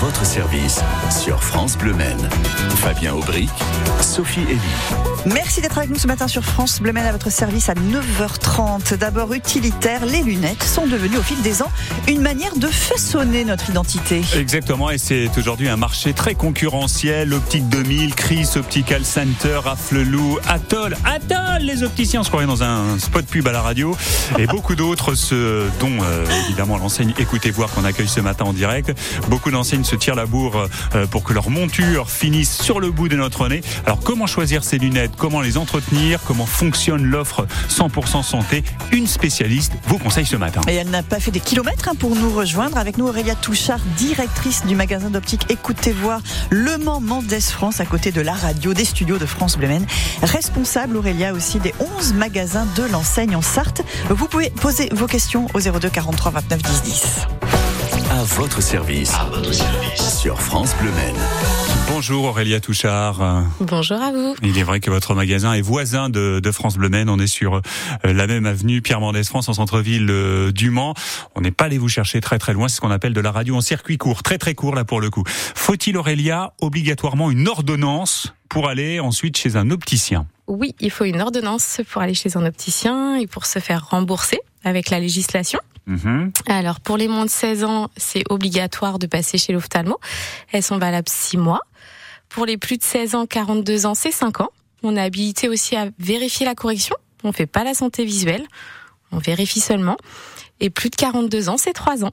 votre service sur France Bleu Maine. Fabien Aubric, Sophie Elie. Merci d'être avec nous ce matin sur France Bleu Maine à votre service à 9h30. D'abord utilitaire, les lunettes sont devenues au fil des ans une manière de façonner notre identité. Exactement, et c'est aujourd'hui un marché très concurrentiel. Optique 2000, Chris Optical Center, Afflelou, Atoll, Atoll, les opticiens, on se croirait dans un spot pub à la radio, et beaucoup d'autres, dont euh, évidemment l'enseigne Écoutez voir qu'on accueille ce matin en direct. Beaucoup d'enseignes se tirent la bourre euh, pour que leur monture finisse sur le bout de notre nez. Alors comment choisir ces lunettes? Comment les entretenir? Comment fonctionne l'offre 100% santé? Une spécialiste vous conseille ce matin. Et elle n'a pas fait des kilomètres hein, pour nous rejoindre. Avec nous Aurélia Touchard, directrice du magasin d'optique Écoutez voir Le Mans Mendès France à côté de la radio des studios de France Bleu Responsable Aurélia aussi des 11 magasins de l'enseigne en Sarthe. Vous pouvez poser vos questions au 02 43 29 10 10. À votre service. À votre service. Sur France Bleu Maine. Bonjour Aurélia Touchard. Bonjour à vous. Il est vrai que votre magasin est voisin de, de France Bleu Maine. On est sur euh, la même avenue Pierre Mendès France en centre-ville euh, du Mans. On n'est pas allé vous chercher très très loin. C'est ce qu'on appelle de la radio en circuit court, très très court là pour le coup. Faut-il Aurélia obligatoirement une ordonnance pour aller ensuite chez un opticien? Oui, il faut une ordonnance pour aller chez un opticien et pour se faire rembourser avec la législation. Mhm. Alors pour les moins de 16 ans, c'est obligatoire de passer chez l'ophtalmo. Elles sont valables 6 mois. Pour les plus de 16 ans, 42 ans, c'est 5 ans. On est habilité aussi à vérifier la correction. On fait pas la santé visuelle. On vérifie seulement. Et plus de 42 ans, c'est 3 ans.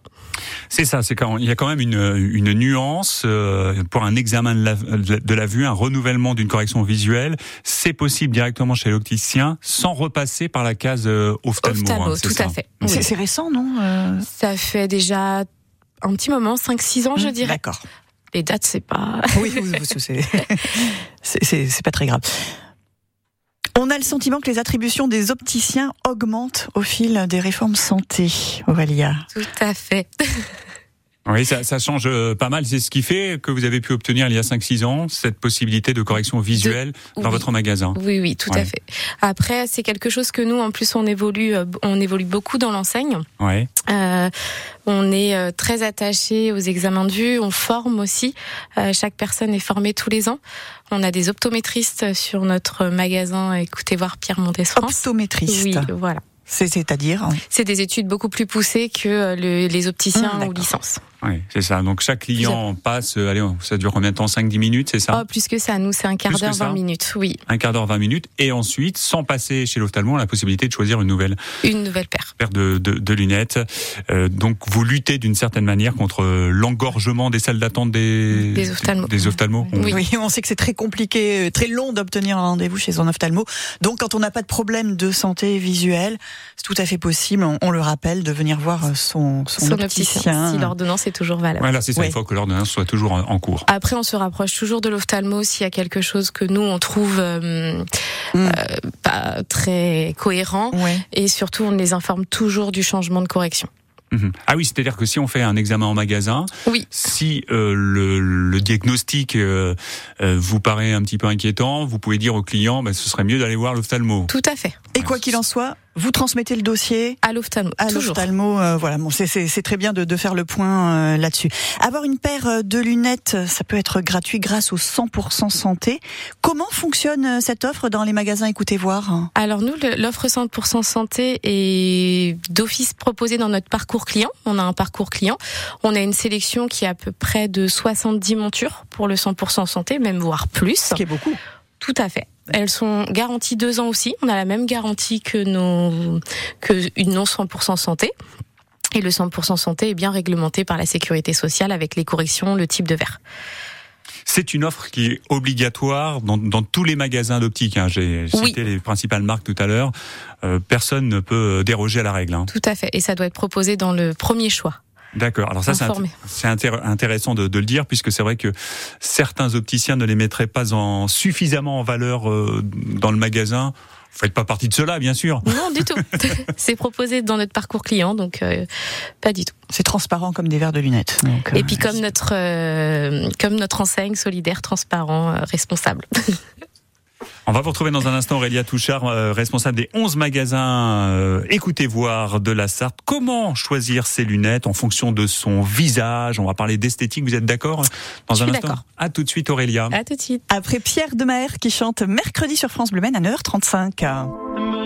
C'est ça, c'est quand il y a quand même une, une nuance euh, pour un examen de la, de la vue, un renouvellement d'une correction visuelle. C'est possible directement chez l'opticien sans repasser par la case euh, ophtalmo. Ophtalmo, hein, c'est tout ça. à fait. C'est Oui. c'est récent, non euh, Ça fait déjà un petit moment, 5-6 ans, je hmm, dirais. D'accord. Les dates, c'est pas... Oui, c'est pas très grave. On a le sentiment que les attributions des opticiens augmentent au fil des réformes santé, Aurélia. Tout à fait. Oui, ça, ça change euh, pas mal. C'est ce qui fait que vous avez pu obtenir il y a 5-6 ans cette possibilité de correction visuelle dans oui. votre magasin. Oui, oui, tout Ouais. à fait. Après, c'est quelque chose que nous, en plus, on évolue, euh, on évolue beaucoup dans l'enseigne. Ouais. Euh, on est euh, très attaché aux examens de vue, on forme aussi. Euh, chaque personne est formée tous les ans. On a des optométristes sur notre magasin. Écoutez voir Pierre Mendès France. Optométriste. Oui, voilà. C'est- C'est-à-dire C'est des études beaucoup plus poussées que le- les opticiens Hum, ou licences. Oui, c'est ça. Donc chaque client passe, euh, allez, ça dure combien de temps? 5-10 minutes, c'est ça? Oh, plus que ça, nous, c'est un quart d'heure, ça? 20 minutes. Oui, Un quart d'heure, 20 minutes. Et ensuite, sans passer chez l'ophtalmo, on a la possibilité de choisir une nouvelle une nouvelle paire. paire de, de, de lunettes. Euh, donc vous luttez d'une certaine manière contre euh, l'engorgement des salles d'attente des, Des ophtalmos. Des ophtalmos. Oui. Oui, on sait que c'est très compliqué, euh, très long d'obtenir un rendez-vous chez un ophtalmo. Donc, quand on n'a pas de problème de santé visuelle, c'est tout à fait possible, on, on le rappelle, de venir voir son, son, Son opticien. opticien, si l'ordonnance est toujours valable. Voilà, c'est ça. Ouais. Il faut que l'ordonnance soit toujours en, en cours. Après, on se rapproche toujours de l'ophtalmo s'il y a quelque chose que nous on trouve euh, Mm. euh, pas très cohérent. Ouais. Et surtout, on les informe toujours du changement de correction. Mhm. Ah oui, c'est-à-dire que si on fait un examen en magasin, Oui. si euh, le, le diagnostic euh, euh, vous paraît un petit peu inquiétant, vous pouvez dire au client, bah, ce serait mieux d'aller voir l'ophtalmo. Tout à fait. Et quoi qu'il en soit, vous transmettez le dossier À l'ophtalmo. à l'ophtalmo. euh, voilà, bon, c'est- très bien de, de faire le point euh, là-dessus. Avoir une paire euh, de lunettes, ça peut être gratuit grâce au 100% santé. Comment fonctionne cette offre dans les magasins? Écoutez voir Alors nous, l'offre 100% santé est d'office proposée dans notre parcours client. On a un parcours client. On a une sélection qui est à peu près de 70 montures pour le 100% santé, même voire plus. Ce qui est beaucoup. Tout à fait. Elles sont garanties deux ans aussi. On a la même garantie que nos que une non 100% santé. Et le 100% santé est bien réglementé par la sécurité sociale avec les corrections, le type de verre. C'est une offre qui est obligatoire dans, dans tous les magasins d'optique. Hein. J'ai Oui. cité les principales marques tout à l'heure. Euh, personne ne peut déroger à la règle. hein. Tout à fait. Et ça doit être proposé dans le premier choix. D'accord. Alors ça, c'est intér- intéressant de, de le dire puisque c'est vrai que certains opticiens ne les mettraient pas en suffisamment en valeur euh, dans le magasin. Vous faites pas partie de cela, bien sûr. Non, du tout. C'est proposé dans notre parcours client, donc euh, pas du tout. C'est transparent comme des verres de lunettes. Donc, euh, Et puis comme notre euh, comme notre enseigne solidaire, transparent, euh, responsable. On va vous retrouver dans un instant Aurélia Touchard, euh, responsable des 11 magasins euh, Écoutez voir de la Sarthe. Comment choisir ses lunettes en fonction de son visage? On va parler d'esthétique, vous êtes d'accord? Dans Je un suis instant. d'accord. À tout de suite Aurélia. À tout de suite. Après Pierre Demaer qui chante mercredi sur France Bleu Maine à 9h35.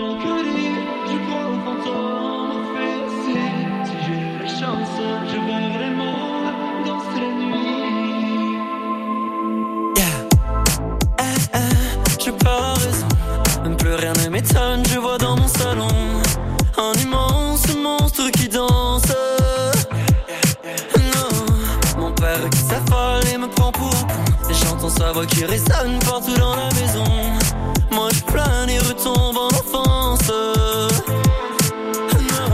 Je vois dans mon salon un immense monstre qui danse. Non, mon père qui s'affole et me prend pour con, et j'entends sa voix qui résonne partout dans la maison. Moi je plane et retombe en enfance. Non,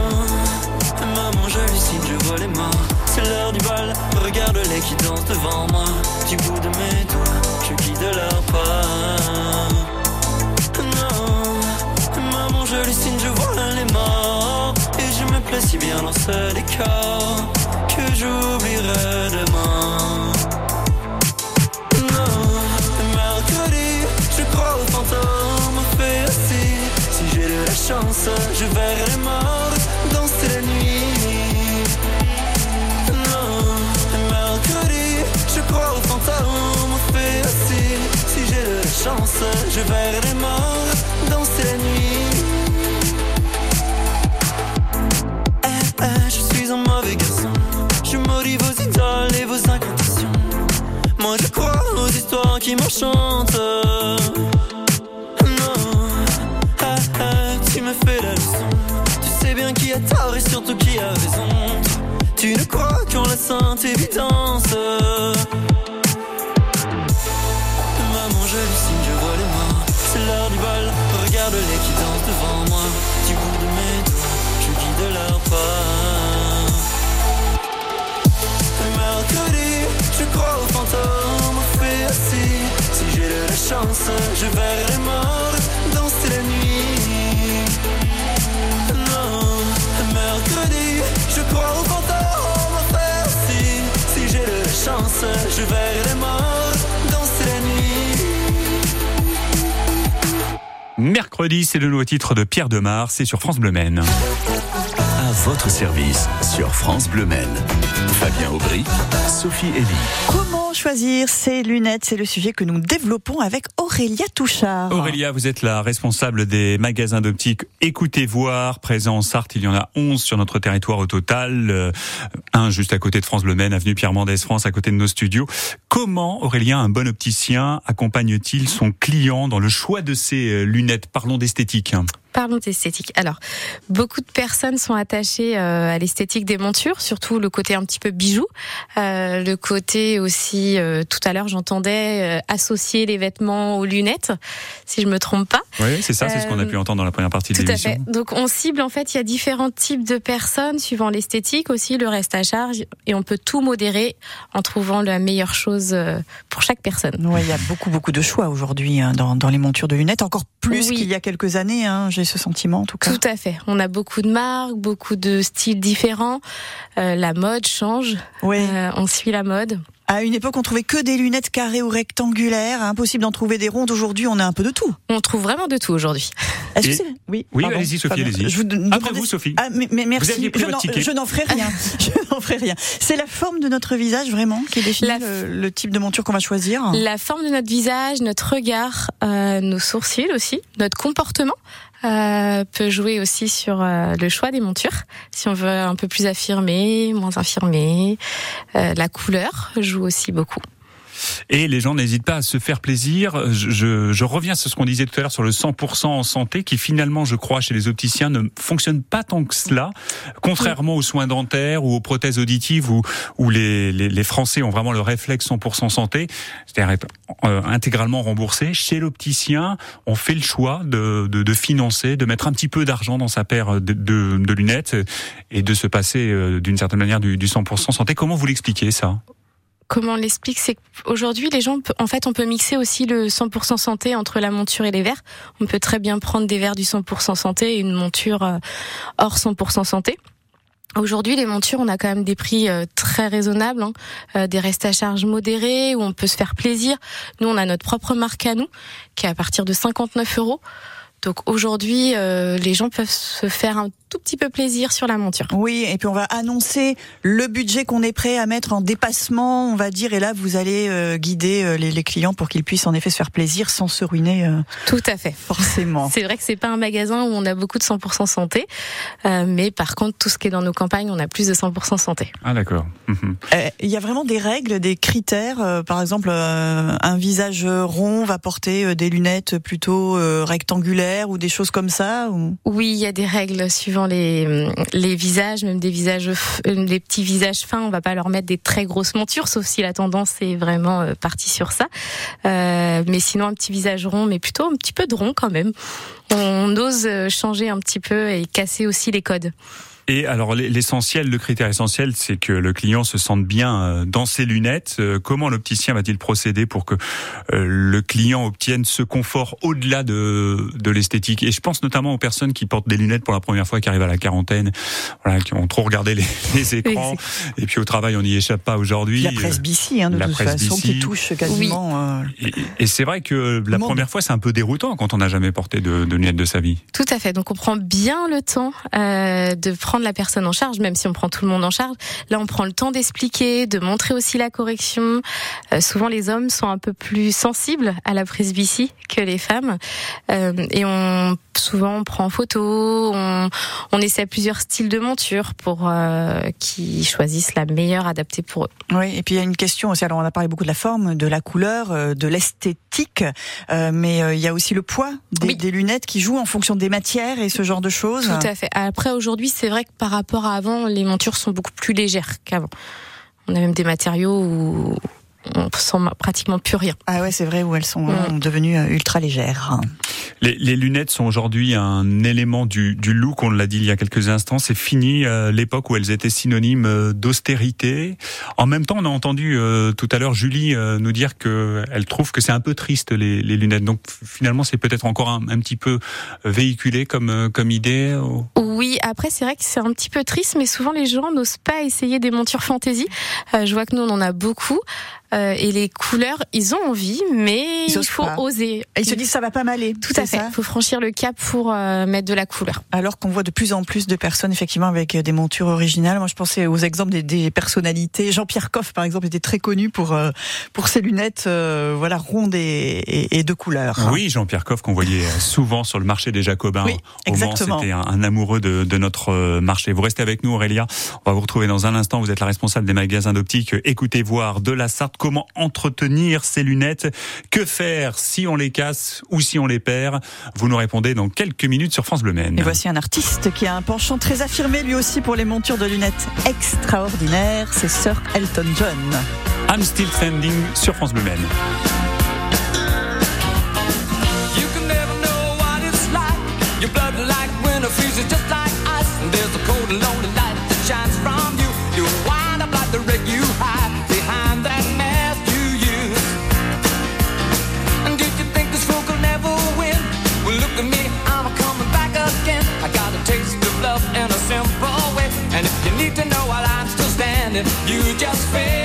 maman j'hallucine, je vois les morts. C'est l'heure du bal, regarde-les qui dansent devant moi. Du Si bien dans ce décor que j'oublierai demain. Non, mercredi, je crois aux fantômes, fait aussi. Si j'ai de la chance, je verrai les morts danser la nuit. Non, mercredi, je crois aux fantômes, fait aussi. Si j'ai de la chance, je verrai les morts vos incantations. Moi je crois aux histoires qui m'enchantent. Non, ah, ah, tu me fais la leçon. Tu sais bien qui a tort et surtout qui a raison. Tu ne crois qu'en la sainte évidence. Maman, j'hallucine, je vois les morts. C'est l'heure du bal, regarde-les qui dansent devant moi. Du bout de mes doigts, je guide leur pas. Je verrai les morts danser la nuit. Non, mercredi, je crois aux fantômes, fait assis. Si j'ai la chance, je verrai les morts danser la nuit. Mercredi, c'est le nouveau titre de Pierre Demar, c'est sur France Bleu Maine. Votre service sur France Bleu Maine. Fabien Aubry, Sophie Elie. Comment choisir ses lunettes? C'est le sujet que nous développons avec Aurélia Touchard. Aurélia, vous êtes la responsable des magasins d'optique Écoutez Voir, présents en Sarthe. Il y en a 11 sur notre territoire au total. Euh, un juste à côté de France Bleu Maine, avenue Pierre Mendès France, à côté de nos studios. Comment, Aurélien, un bon opticien accompagne-t-il son client dans le choix de ses euh, lunettes? Parlons d'esthétique. Parlons d'esthétique. Alors, beaucoup de personnes sont attachées euh, à l'esthétique des montures, surtout le côté un petit peu bijou, euh, le côté aussi. euh, tout à l'heure, j'entendais euh, associer les vêtements aux lunettes, si je me trompe pas. Oui, c'est ça, c'est ce qu'on a pu entendre dans la première partie de Tout à l'émission. fait. Donc, on cible en fait. Il y a différents types de personnes suivant l'esthétique aussi, le reste à charge, et on peut tout modérer en trouvant la meilleure chose pour chaque personne. Ouais, il y a beaucoup beaucoup de choix aujourd'hui hein, dans, dans les montures de lunettes, encore plus Oui. qu'il y a quelques années. Hein, J'ai ce sentiment en tout cas. Tout à fait. On a beaucoup de marques, beaucoup de styles différents. Euh, la mode change. Ouais. Euh, on suit la mode. À une époque, on trouvait que des lunettes carrées ou rectangulaires. Impossible d'en trouver des rondes. Aujourd'hui, on a un peu de tout. On trouve vraiment de tout aujourd'hui. Est-ce que c'est- Oui, Oui, allez-y, Sophie, allez-y. Je vous de- Après vous, Sophie. Ah, mais, mais merci. aviez pris je n'en- ticket. je n'en ferai rien. je n'en ferai rien. C'est la forme de notre visage vraiment qui définit La- le, le type de monture qu'on va choisir. La forme de notre visage, notre regard, euh, nos sourcils aussi, notre comportement euh, peut jouer aussi sur euh, le choix des montures. Si on veut un peu plus affirmé, moins affirmé, Euh, la couleur joue aussi beaucoup. Et les gens n'hésitent pas à se faire plaisir. Je, je, je reviens sur ce qu'on disait tout à l'heure sur le 100% en santé, qui finalement, je crois, chez les opticiens ne fonctionne pas tant que cela, contrairement aux soins dentaires ou aux prothèses auditives où, où les, les, les Français ont vraiment le réflexe 100% santé, c'est-à-dire être, euh, intégralement remboursé. Chez l'opticien, on fait le choix de, de, de financer, de mettre un petit peu d'argent dans sa paire de, de, lunettes et de se passer euh, d'une certaine manière du, du 100% santé. Comment vous l'expliquez ça? Comment on l'explique C'est qu'aujourd'hui, les gens, en fait, on peut mixer aussi le 100% santé entre la monture et les verres. On peut très bien prendre des verres du 100% santé et une monture euh, hors 100% santé. Aujourd'hui, les montures, on a quand même des prix euh, très raisonnables, hein. Euh, des restes à charge modérés où on peut se faire plaisir. Nous, on a notre propre marque à nous, qui est à partir de 59 euros. Donc aujourd'hui, euh, les gens peuvent se faire un tout petit peu plaisir sur la monture. Oui, et puis on va annoncer le budget qu'on est prêt à mettre en dépassement, on va dire, et là vous allez euh, guider euh, les, les clients pour qu'ils puissent en effet se faire plaisir sans se ruiner euh, Tout à fait. forcément. C'est vrai que c'est pas un magasin où on a beaucoup de 100% santé, euh, mais par contre, tout ce qui est dans nos campagnes, on a plus de 100% santé. Ah d'accord. Mhm. Euh, Il y a vraiment des règles, des critères. euh, par exemple, euh, un visage rond va porter euh, des lunettes plutôt euh, ou des choses comme ça. Ou... Oui, il y a des règles suivant les les visages, même des visages, euh, les petits visages fins. On va pas leur mettre des très grosses montures, sauf si la tendance est vraiment euh, partie sur ça. Euh, mais sinon, un petit visage rond, mais plutôt un petit peu de rond quand même. On ose euh, changer un petit peu et casser aussi les codes. Et alors l'essentiel, le critère essentiel, c'est que le client se sente bien euh, dans ses lunettes. Euh, Comment l'opticien va-t-il procéder pour que euh, le client obtienne ce confort au-delà de, de l'esthétique? Et je pense notamment aux personnes qui portent des lunettes pour la première fois, qui arrivent à la quarantaine, voilà, qui ont trop regardé les, les écrans. Et puis au travail, on n'y échappe pas aujourd'hui. La presbytie, hein, de la toute façon, qui touche quasiment. euh, Et, et c'est vrai que la Monde. première fois, c'est un peu déroutant quand on n'a jamais porté de, de lunettes de sa vie. Tout à fait. Donc on prend bien le temps euh, de prendre la personne en charge, même si on prend tout le monde en charge. Là, on prend le temps d'expliquer, de montrer aussi la correction. Euh, souvent, les hommes sont un peu plus sensibles à la presbytie que les femmes, Euh, et on souvent on prend en photo. On, on essaie plusieurs styles de monture pour euh, qu'ils choisissent la meilleure adaptée pour eux. Oui, et puis il y a une question aussi. Alors on a parlé beaucoup de la forme, de la couleur, de l'esthétique, euh, mais euh, il y a aussi le poids des, Oui. des lunettes qui jouent en fonction des matières et ce genre de choses. Tout à fait. Après, aujourd'hui, c'est vrai par rapport à avant, les montures sont beaucoup plus légères qu'avant. On a même des matériaux où on sent pratiquement plus rien. Ah ouais, c'est vrai où elles sont Mm. euh, devenues euh, ultra légères. Les, les lunettes sont aujourd'hui un élément du, du look, on l'a dit il y a quelques instants. C'est fini euh, l'époque où elles étaient synonymes euh, d'austérité. En même temps, on a entendu euh, tout à l'heure Julie euh, nous dire que elle trouve que c'est un peu triste les, les lunettes. Donc finalement, c'est peut-être encore un, un petit peu véhiculé comme euh, comme idée. ou- Oui, après, c'est vrai que c'est un petit peu triste, mais souvent les gens n'osent pas essayer des montures fantaisie. Euh, je vois que nous, on en a beaucoup. Euh, et les couleurs, ils ont envie, mais Ils il faut pas. oser. Et ils se disent ça va pas m'aller. Tout à fait. Il faut franchir le cap pour euh, mettre de la couleur. Alors qu'on voit de plus en plus de personnes effectivement avec euh, des montures originales. Moi, je pensais aux exemples des, des personnalités. Jean-Pierre Coff, par exemple, était très connu pour euh, pour ses lunettes, euh, voilà, rondes et, et, et de couleur. Oui, Jean-Pierre Coff qu'on voyait souvent sur le marché des Jacobins. Oui, Au Mans, exactement. c'était un, un amoureux de, de notre marché. Vous restez avec nous, Aurélia. On va vous retrouver dans un instant. Vous êtes la responsable des magasins d'optique. Écoutez voir de la Sarthe. Comment entretenir ces lunettes Que faire si on les casse ou si on les perd? Vous nous répondez dans quelques minutes sur France Bleu Maine. Et voici un artiste qui a un penchant très affirmé lui aussi pour les montures de lunettes extraordinaires. C'est Sir Elton John. I'm still standing sur France Bleu Maine. You can never know what it's like. Your blood like winter freezes just like ice. And there's a cold and lonely still standing, you just fade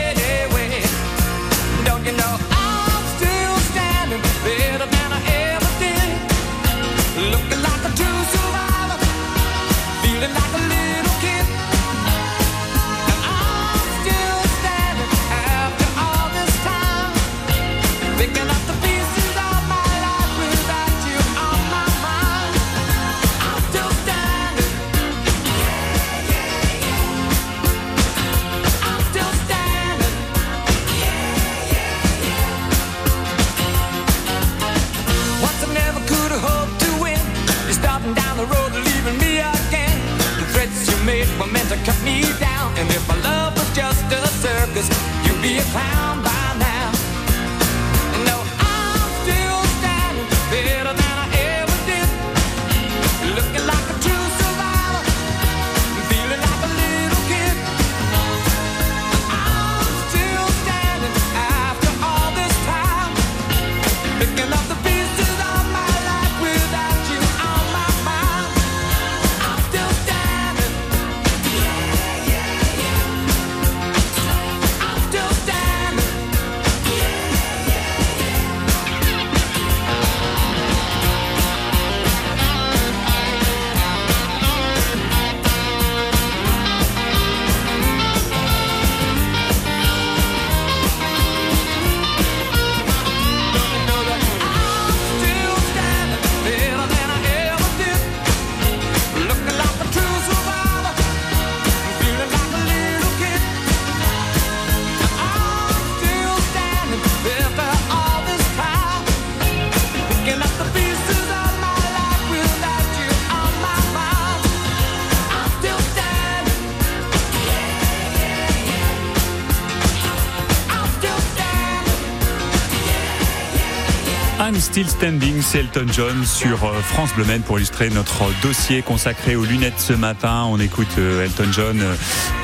Still Standing, c'est Elton John sur euh, France Bleu pour illustrer notre dossier consacré aux lunettes ce matin. On écoute euh, Elton John euh,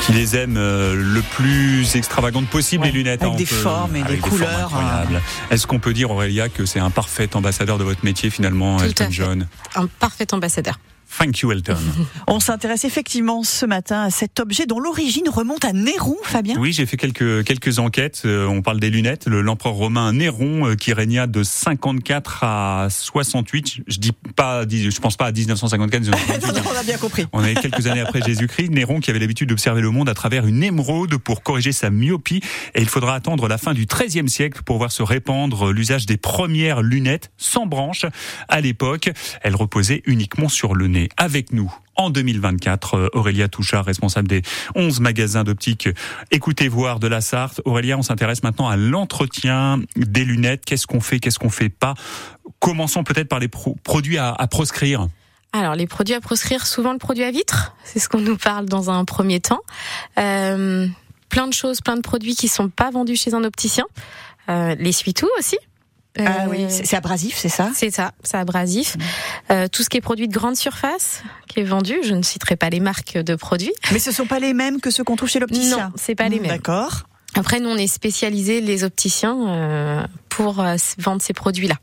qui les aime le plus extravagantes possible, Ouais, les lunettes. avec hein, des peut- formes et des couleurs, incroyables. Est-ce qu'on peut dire, Aurélia, que c'est un parfait ambassadeur de votre métier finalement, Tout à Elton fait. John? Un parfait ambassadeur. Thank you, Elton. On s'intéresse effectivement ce matin à cet objet dont l'origine remonte à Néron, Fabien. Oui, j'ai fait quelques quelques enquêtes. Euh, on parle des lunettes. Le- L'empereur romain Néron, euh, qui régna de 54 à 68. Je dis pas, je pense pas à 1954. 1958, On a bien compris. On est quelques années après Jésus-Christ. Néron qui avait l'habitude d'observer le monde à travers une émeraude pour corriger sa myopie. Et il faudra attendre la fin du XIIIe siècle pour voir se répandre l'usage des premières lunettes sans branches. À l'époque, elles reposaient uniquement sur le nez. Avec nous. En 2024, euh, Aurélia Touchard, responsable des 11 magasins d'optique Écoutez voir de la Sarthe. Aurélia, on s'intéresse maintenant à l'entretien des lunettes. Qu'est-ce qu'on fait, qu'est-ce qu'on fait pas? Commençons peut-être par les pro- produits à, proscrire. Alors, les produits à proscrire, souvent le produit à vitre, c'est ce qu'on nous parle dans un premier temps. Euh, plein de choses, plein de produits qui sont pas vendus chez un opticien. Euh, l'essuie-tout aussi. Ah Euh, oui, c'est abrasif, c'est ça? C'est ça, c'est abrasif. Euh, tout ce qui est produit de grande surface qui est vendu, je ne citerai pas les marques de produits. Mais ce sont pas les mêmes que ceux qu'on trouve chez l'opticien? Non, c'est pas les mêmes. D'accord. Après, nous, on est spécialisés, les opticiens, euh, pour euh, vendre ces produits-là.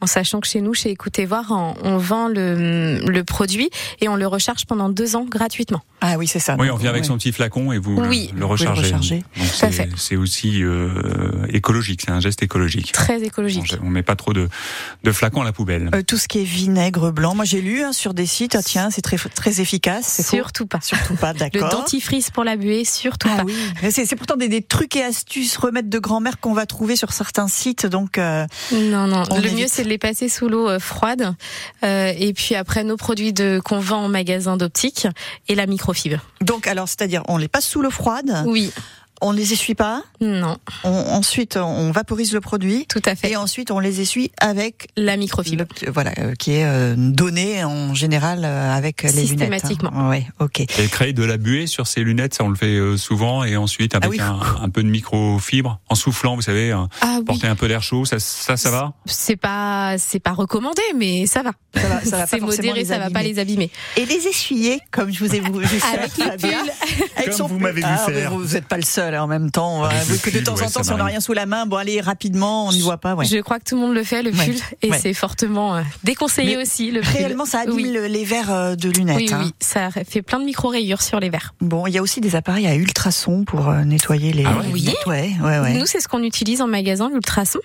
En sachant que chez nous, chez Écoutez Voir, on, on vend le, le produit et on le recharge pendant deux ans gratuitement. Ah oui, c'est ça. Oui, on vient avec son petit flacon et vous le- Oui. le, Vous rechargez. le rechargez. Donc Tout à c'est- fait. c'est aussi euh, écologique, c'est un geste écologique. Très écologique. On met pas trop de, de flacons à la poubelle. Euh, tout ce qui est vinaigre blanc, moi j'ai lu hein, sur des sites, ah, tiens, c'est très très efficace. Surtout pas. Surtout pas, Le d'accord. dentifrice pour la buée, surtout Ah pas. oui, c'est c'est pourtant des, des trucs et astuces, remèdes de grand-mère qu'on va trouver sur certains sites. Donc, euh, Non, non. On le évite. mieux, c'est de les passer sous l'eau euh, froide. Euh, et puis après, nos produits de qu'on vend en magasin d'optique et la microfibre. donc alors, c'est-à-dire, on les passe sous l'eau froide, Oui. On les essuie pas, Non. on, ensuite on vaporise le produit, Tout à fait. et ensuite on les essuie avec La microfibre. le- voilà, euh, qui est euh, donné en général euh, avec les lunettes. Systématiquement. Ouais, ok. Et créer de la buée sur ces lunettes, ça on le fait euh, souvent, et ensuite avec Ah oui. un, un peu de microfibre, en soufflant, vous savez, hein, Ah oui. porter un peu d'air chaud, ça, ça, ça va? C'est pas, c'est pas recommandé, mais ça va. Ça va, ça va pas C'est modéré, les ça va pas abîmer. les abîmer. Et les essuyer, comme je vous ai vu Avec avec Comme son vous m'avez vu Ah, faire. Vous n'êtes pas le seul en même temps. Que de pull, temps en temps, si on n'a rien sous la main, bon allez rapidement, on n'y voit pas. Ouais. Je crois que tout le monde le fait, le pull, et c'est fortement euh, déconseillé Mais aussi. Le pull. Réellement, ça abîme Oui. le- les verres euh, de lunettes. Oui, hein. oui, ça fait plein de micro rayures sur les verres. Bon, il y a aussi des appareils à ultrasons pour euh, nettoyer les Ah ouais Oui. Ouais, ouais, ouais. Nous, c'est ce qu'on utilise en magasin, l'ultrason.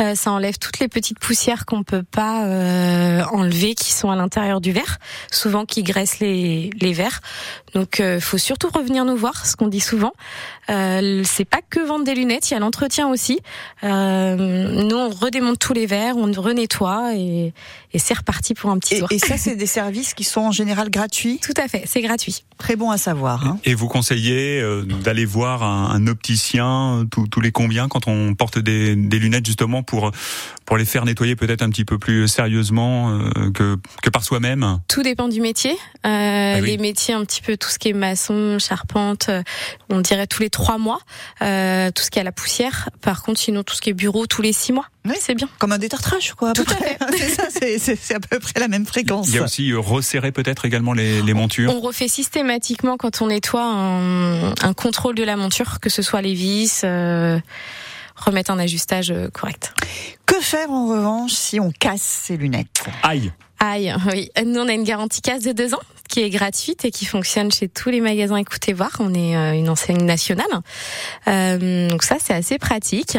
Euh, ça enlève toutes les petites poussières qu'on peut pas euh, enlever, qui sont à l'intérieur du verre, souvent qui graissent les, les verres. Donc, euh, faut surtout revenir nous voir, ce qu'on dit souvent. Euh, c'est pas que vendre des lunettes, il y a l'entretien aussi. Euh, nous, on redémonte tous les verres, on renettoie et, et c'est reparti pour un petit Et, tour. et ça, c'est des services qui sont en général gratuits? Tout à fait, c'est gratuit. Très bon à savoir. Hein. Et vous conseillez euh, d'aller voir un, un opticien euh, tous les combien quand on porte des, des lunettes justement pour pour les faire nettoyer peut-être un petit peu plus sérieusement euh, que que par soi-même? Tout dépend du métier. Euh, Ah oui. Les métiers, un petit peu tout ce qui est maçon, charpente, on dirait tous les trois mois. Euh, tout ce qui est à la poussière. Par contre, sinon tout ce qui est bureau, tous les six mois. Oui. C'est bien. Comme un détartrage, quoi. à peu Tout à près. c'est ça, c'est- à peu près la même fréquence. Il y a aussi resserrer peut-être également les, les montures. On refait systématiquement quand on nettoie un, un contrôle de la monture, que ce soit les vis, euh, remettre un ajustage euh, correct. Que faire en revanche si on casse ses lunettes? Aïe. Aïe, oui. Nous, on a une garantie casse de deux ans qui est gratuite et qui fonctionne chez tous les magasins Écoutez Voir. On est euh, une enseigne nationale. Euh, donc ça, c'est assez pratique.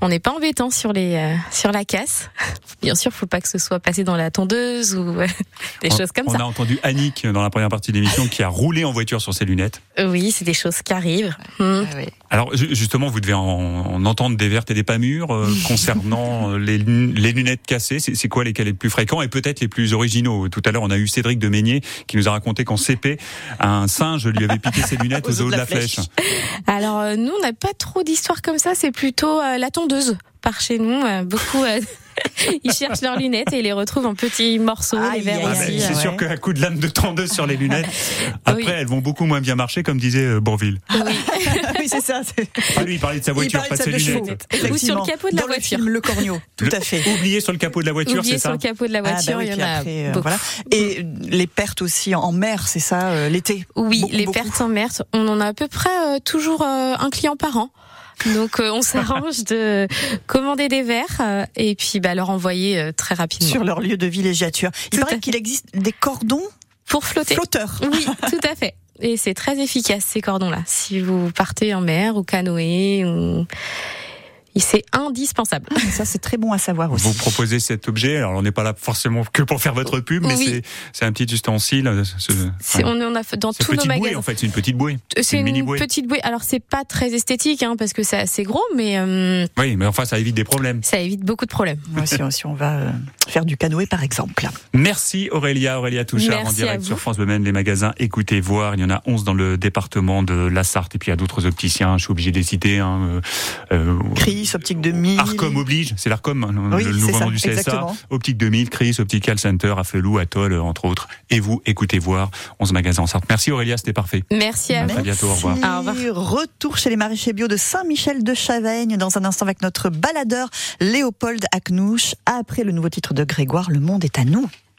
On n'est pas embêtant sur les euh, sur la casse. Bien sûr, faut pas que ce soit passé dans la tondeuse ou euh, des On- choses comme on ça. a entendu Annick dans la première partie de l'émission qui a roulé en voiture sur ses lunettes. Oui, c'est des choses qui arrivent. Hmm. Ah oui. Alors ju- justement, vous devez en, en entendre des vertes et des pas mûres euh, concernant les, les lunettes cassées. C'est c'est quoi lesquels les plus fréquents et peut-être les plus originaux? Tout à l'heure, on a eu Cédric de Meignet qui nous a raconté qu'en CP, un singe lui avait piqué ses lunettes aux, os de la flèche. Alors euh, nous, on n'a pas trop d'histoires comme ça. C'est plutôt euh, la tondeuse par chez nous. euh, beaucoup. Euh, ils cherchent leurs lunettes et ils les retrouvent en petits morceaux, les verres Ah, aussi. c'est ouais. sûr qu'à coup de lame de 32 sur les lunettes, après Oui. elles vont beaucoup moins bien marcher, comme disait euh, Bourville. oui, c'est ça. c'est- Ah, lui, il parlait de sa voiture, pas de de ses lunettes. Ou sur le capot de la Dans voiture. Le film Le Corneau, tout à fait. Oublié sur le capot de la voiture, Oublié c'est sur ça le capot de la Ah, bah voiture, oui, il y en a après, euh, beaucoup. voilà. Et les pertes aussi en mer, c'est ça, euh, l'été? Oui, Beaucoup, les beaucoup. pertes en mer, on en a à peu près euh, toujours euh, un client par an. Donc euh, on s'arrange de commander des verres euh, et puis bah, leur envoyer euh, très rapidement. sur leur lieu de villégiature. Il Tout paraît qu'il existe des cordons Pour flotter. flotteurs. Oui, tout à fait. Et c'est très efficace ces cordons-là. Si vous partez en mer ou canoë, ou... c'est indispensable. Ça, c'est très bon à savoir aussi. Vous proposez cet objet, alors on n'est pas là forcément que pour faire votre pub, mais Oui. c'est- un petit ustensile. euh, Ce, on en a fait dans C'est tous une nos petite bouée magasins. en fait, c'est une petite bouée. C'est une une, mini bouée. petite bouée. Alors c'est pas très esthétique hein, parce que c'est assez gros, mais euh, Oui, mais enfin ça évite des problèmes. ça évite beaucoup de problèmes. Ouais, si, on- si on va euh, faire du canoë, par exemple. Merci Aurélia, Aurélia Touchard en Merci direct sur France Bleu Maine, les magasins. Écoutez, voir, il y en a 11 dans le département de la Sarthe et puis il y a d'autres opticiens, je suis obligé de les citer. Hein, euh, euh, Chris, Optique 2000. Arcom oblige, c'est l'Arcom, hein, le Oui, le c'est nouveau ça, nom du CSA. exactement. Optique 2000, Chris, Optical Center, Affelou, Atoll, euh, entre autres. Et vous, écoutez voir, 11 magasins en Sarthe. Merci Aurélia, c'était parfait. Merci à À vous. très bientôt, au revoir. Au revoir. Retour chez les maraîchers bio de Saint-Michel de Chavaigne dans un instant avec notre baladeur Léopold Aknouche. Après le nouveau titre de Grégoire, Le monde est à nous.